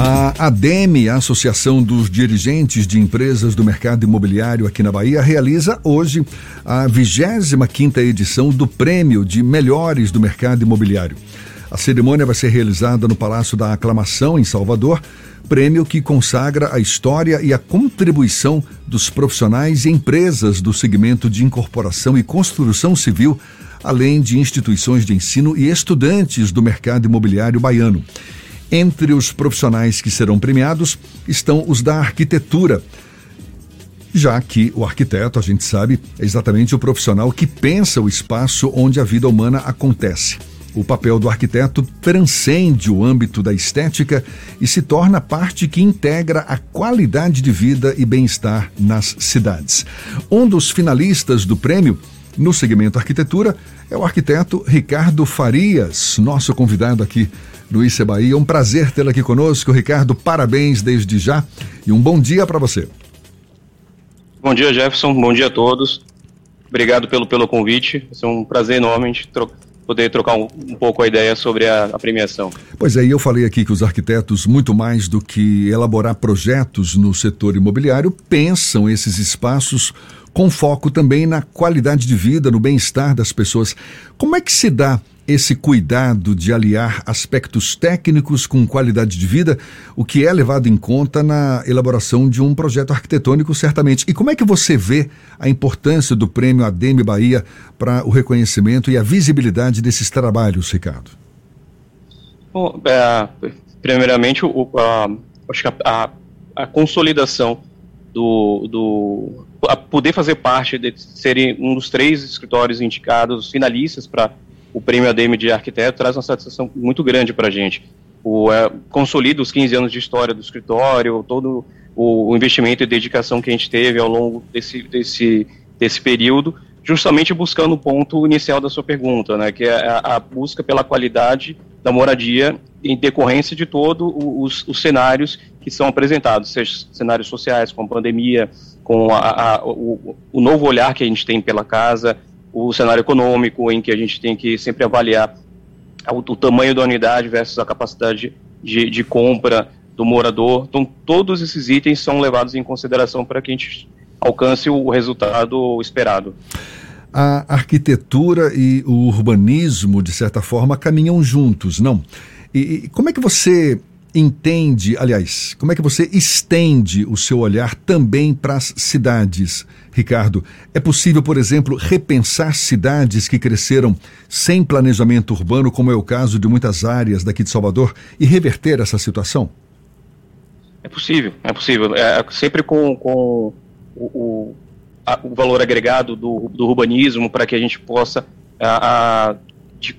A ADEME, a Associação dos Dirigentes de Empresas do Mercado Imobiliário aqui na Bahia, realiza hoje a 25ª edição do Prêmio de Melhores do Mercado Imobiliário. A cerimônia vai ser realizada no Palácio da Aclamação, em Salvador, prêmio que consagra a história e a contribuição dos profissionais e empresas do segmento de incorporação e construção civil, além de instituições de ensino e estudantes do mercado imobiliário baiano. Entre os profissionais que serão premiados estão os da arquitetura, já que o arquiteto, a gente sabe, é exatamente o profissional que pensa o espaço onde a vida humana acontece. O papel do arquiteto transcende o âmbito da estética e se torna parte que integra a qualidade de vida e bem-estar nas cidades. Um dos finalistas do prêmio no segmento arquitetura é o arquiteto Ricardo Farias, nosso convidado aqui do ICE Bahia. Um prazer tê-lo aqui conosco, Ricardo. Parabéns desde já e um bom dia para você. Bom dia, Jefferson. Bom dia a todos. Obrigado pelo, pelo convite. É um prazer enorme poder trocar um, um, pouco a ideia sobre a, a premiação. Pois é, eu falei aqui que os arquitetos, muito mais do que elaborar projetos no setor imobiliário, pensam esses espaços com foco também na qualidade de vida, no bem-estar das pessoas. Como é que se dá esse cuidado de aliar aspectos técnicos com qualidade de vida, o que é levado em conta na elaboração de um projeto arquitetônico, certamente. E como é que você vê a importância do prêmio ADEME Bahia para o reconhecimento e a visibilidade desses trabalhos, Ricardo? Bom, é, primeiramente, o, a, acho que a, a, a consolidação do, do poder fazer parte de serem um dos três escritórios indicados finalistas para o prêmio ADM de arquiteto traz uma satisfação muito grande para a gente. O, é, consolida os 15 anos de história do escritório, todo o, o, investimento e dedicação que a gente teve ao longo desse, desse, desse período, justamente buscando o ponto inicial da sua pergunta, né, que é a, a busca pela qualidade da moradia em decorrência de todos os, os, cenários que são apresentados, seja cenários sociais, com a pandemia, com a, a, o, o, novo olhar que a gente tem pela casa, o cenário econômico, em que a gente tem que sempre avaliar o, o tamanho da unidade versus a capacidade de, de, compra do morador. Então, todos esses itens são levados em consideração para que a gente alcance o resultado esperado. A arquitetura e o urbanismo, de certa forma, caminham juntos, não? E, e como é que você entende, aliás, como é que você estende o seu olhar também para as cidades, Ricardo? É possível, por exemplo, repensar cidades que cresceram sem planejamento urbano, como é o caso de muitas áreas daqui de Salvador, e reverter essa situação? É possível, é possível. É, sempre com, com o, o, a, o, valor agregado do, do urbanismo para que a gente possa a, a,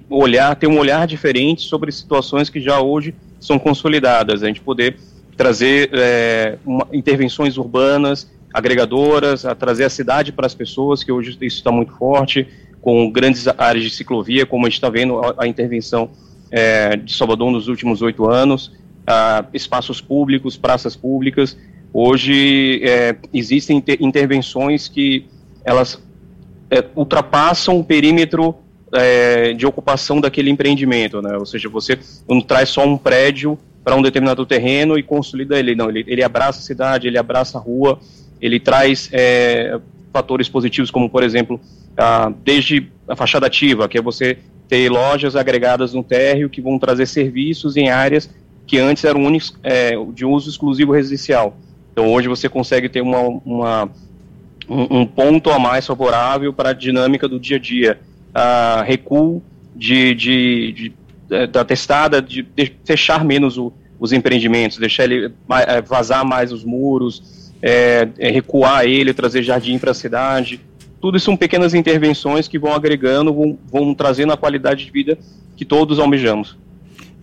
olhar, ter um olhar diferente sobre situações que já hoje são consolidadas, a gente poder trazer é, uma, intervenções urbanas, agregadoras, a trazer a cidade para as pessoas, que hoje isso está muito forte, com grandes áreas de ciclovia, como a gente está vendo a, a intervenção é, de Salvador nos últimos oito anos, a, espaços públicos, praças públicas. Hoje é, existem inter, intervenções que elas é, ultrapassam o perímetro é, de ocupação daquele empreendimento, né? Ou seja, você não traz só um prédio para um determinado terreno e consolida ele, não. Ele, ele abraça a cidade, ele abraça a rua, ele traz é, fatores positivos como, por exemplo, a, desde a fachada ativa, que é você ter lojas agregadas no térreo que vão trazer serviços em áreas que antes eram únicos, é, de uso exclusivo residencial. Então hoje você consegue ter uma, uma um, um ponto a mais favorável para a dinâmica do dia a dia uh, recuo de, de, de, de, da testada, de, de fechar menos o, os empreendimentos, deixar ele é, vazar mais os muros, é, é, recuar ele, trazer jardim para a cidade. Tudo isso são pequenas intervenções que vão agregando, vão, vão trazendo a qualidade de vida que todos almejamos.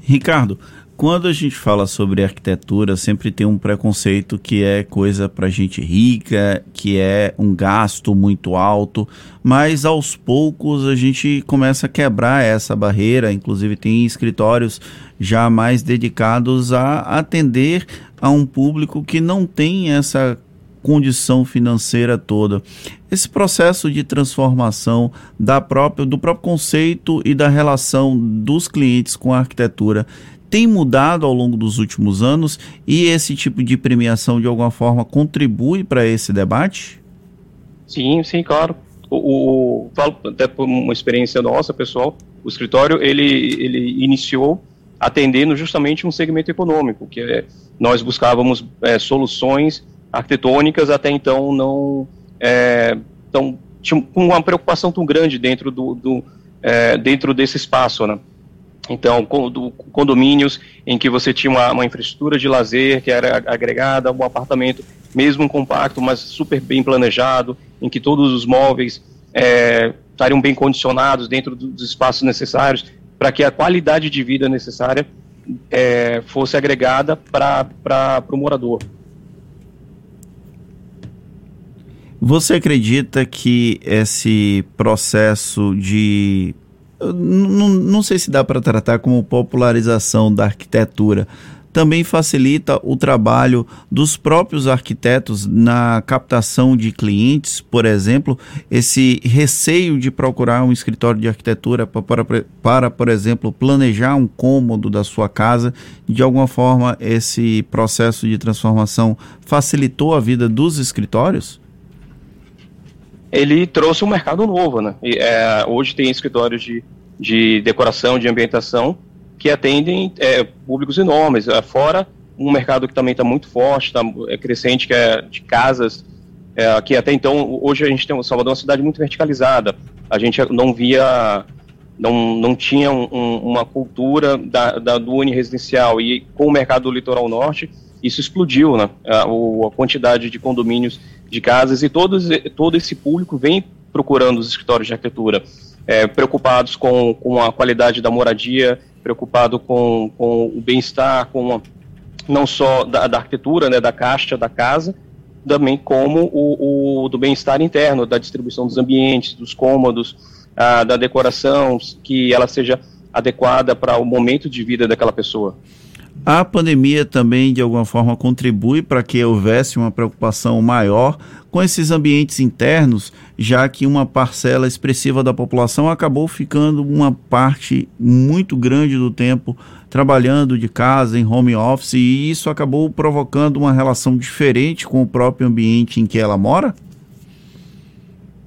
Ricardo, quando a gente fala sobre arquitetura, sempre tem um preconceito que é coisa para gente rica, que é um gasto muito alto, mas aos poucos a gente começa a quebrar essa barreira. Inclusive, tem escritórios já mais dedicados a atender a um público que não tem essa condição financeira toda. Esse processo de transformação da própria, do próprio conceito e da relação dos clientes com a arquitetura tem mudado ao longo dos últimos anos e esse tipo de premiação de alguma forma contribui para esse debate? Sim, sim, claro. O, o, falo até por uma experiência nossa, pessoal, o escritório ele, ele iniciou atendendo justamente um segmento econômico, que é, nós buscávamos é, soluções arquitetônicas até então não é, tão, tinha uma preocupação tão grande dentro do, do é, dentro desse espaço, né? Então, condomínios em que você tinha uma, uma, infraestrutura de lazer que era agregada, um apartamento mesmo compacto, mas super bem planejado, em que todos os móveis é, estariam bem condicionados dentro dos espaços necessários para que a qualidade de vida necessária é, fosse agregada para o morador. Você acredita que esse processo de. Não, sei se dá para tratar como popularização da arquitetura, também facilita o trabalho dos próprios arquitetos na captação de clientes, por exemplo, esse receio de procurar um escritório de arquitetura para, para, por exemplo, planejar um cômodo da sua casa. De alguma forma, esse processo de transformação facilitou a vida dos escritórios? Ele trouxe um mercado novo, né? E, é, hoje tem escritórios de, de decoração, de ambientação, que atendem é, públicos enormes, é, fora um mercado que também está muito forte, tá, é crescente, que é de casas, é, que até então, hoje a gente tem, Salvador é uma cidade muito verticalizada, a gente não via, não, não tinha um, um, uma cultura da, da, do uniresidencial, e com o mercado do litoral norte, isso explodiu, né, a, a quantidade de condomínios de casas, e todos, todo esse público vem procurando os escritórios de arquitetura, é, preocupados com, com a qualidade da moradia, preocupado com, com o bem-estar, com não só da, da, arquitetura, né, da caixa da casa, também como o, o do bem-estar interno, da distribuição dos ambientes, dos cômodos, a, da decoração, que ela seja adequada para o momento de vida daquela pessoa. A pandemia também, de alguma forma, contribui para que houvesse uma preocupação maior com esses ambientes internos, já que uma parcela expressiva da população acabou ficando uma parte muito grande do tempo trabalhando de casa, em home office, e isso acabou provocando uma relação diferente com o próprio ambiente em que ela mora?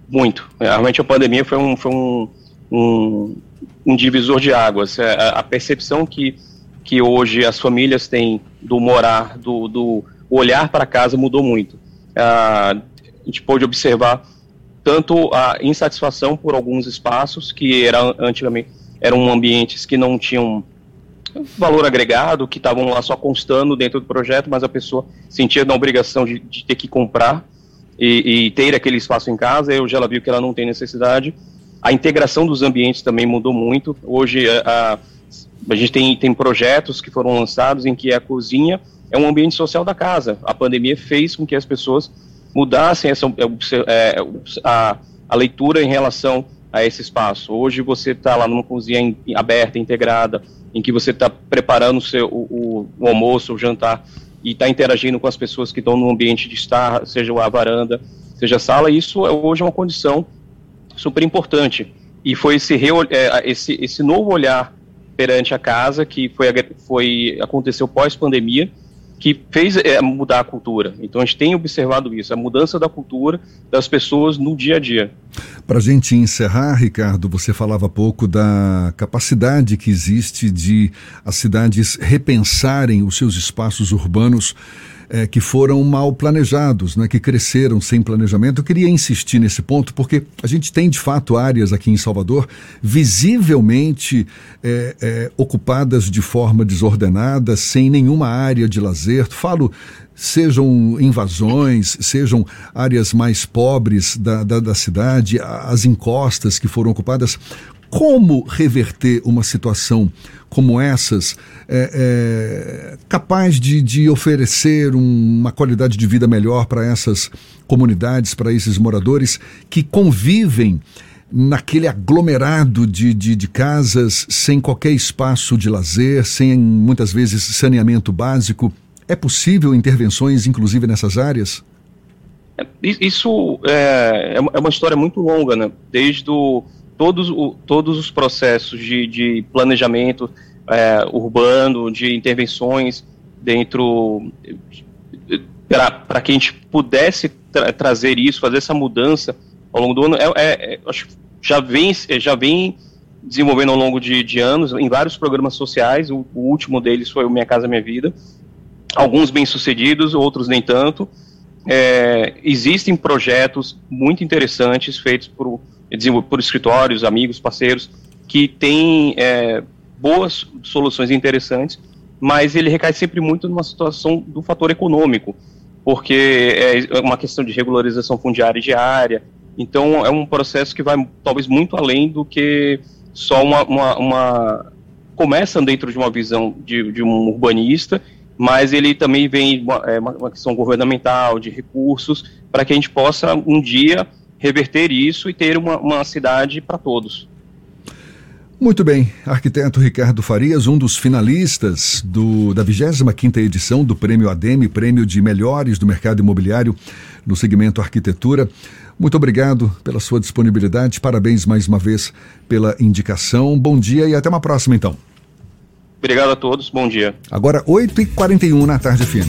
Muito. Realmente a pandemia foi um, foi um, um, um divisor de águas. É, a percepção que que hoje as famílias têm do morar, do, do olhar para casa mudou muito. Ah, a gente pôde observar tanto a insatisfação por alguns espaços que era, antigamente eram ambientes que não tinham valor agregado, que estavam lá só constando dentro do projeto, mas a pessoa sentia na obrigação de, de ter que comprar e, e, ter aquele espaço em casa, hoje ela viu que ela não tem necessidade. A integração dos ambientes também mudou muito. Hoje a, a gente tem, tem projetos que foram lançados em que a cozinha é um ambiente social da casa. A pandemia fez com que as pessoas mudassem essa, é, a, a leitura em relação a esse espaço. Hoje você está lá numa cozinha in, aberta, integrada, em que você está preparando o, seu, o, o, almoço, o jantar, e está interagindo com as pessoas que estão no ambiente de estar, seja a varanda, seja a sala, isso é hoje é uma condição super importante. E foi esse, é, esse, esse novo olhar perante a casa, que foi, foi aconteceu pós-pandemia, que fez é, mudar a cultura. Então a gente tem observado isso, a mudança da cultura das pessoas no dia a dia. Para a gente encerrar, Ricardo, você falava pouco da capacidade que existe de as cidades repensarem os seus espaços urbanos é, que foram mal planejados, né, que cresceram sem planejamento. Eu queria insistir nesse ponto porque a gente tem de fato áreas aqui em Salvador visivelmente é, é, ocupadas de forma desordenada, sem nenhuma área de lazer. Falo sejam invasões, sejam áreas mais pobres da, da, da cidade, as encostas que foram ocupadas. Como reverter uma situação como essas, é, é, capaz de, de oferecer uma qualidade de vida melhor para essas comunidades, para esses moradores que convivem naquele aglomerado de, de, de, casas, sem qualquer espaço de lazer, sem muitas vezes saneamento básico. É possível intervenções, inclusive nessas áreas? É, isso é, é uma história muito longa, né? Desde o todos, o, todos os processos de, de planejamento, é, urbano, de intervenções dentro para que a gente pudesse tra trazer isso, fazer essa mudança ao longo do ano, é, é, é acho já vem já vem desenvolvendo ao longo de, de anos em vários programas sociais. O, o, último deles foi o Minha Casa Minha Vida. Alguns bem sucedidos, outros nem tanto. É, existem projetos muito interessantes feitos por, por escritórios, amigos, parceiros que têm é, boas soluções interessantes, mas ele recai sempre muito numa situação do fator econômico, porque é uma questão de regularização fundiária diária. Então é um processo que vai talvez muito além do que só uma, uma, uma começa dentro de uma visão de, de um urbanista, mas ele também vem uma, é, uma questão governamental, de recursos, para que a gente possa um dia reverter isso e ter uma, uma cidade para todos. Muito bem, arquiteto Ricardo Farias, um dos finalistas do, da 25ª edição do Prêmio ADEME, Prêmio de Melhores do Mercado Imobiliário no segmento arquitetura. Muito obrigado pela sua disponibilidade, parabéns mais uma vez pela indicação. Bom dia e até uma próxima então. Obrigado a todos, bom dia. Agora 8h41 na tarde fim.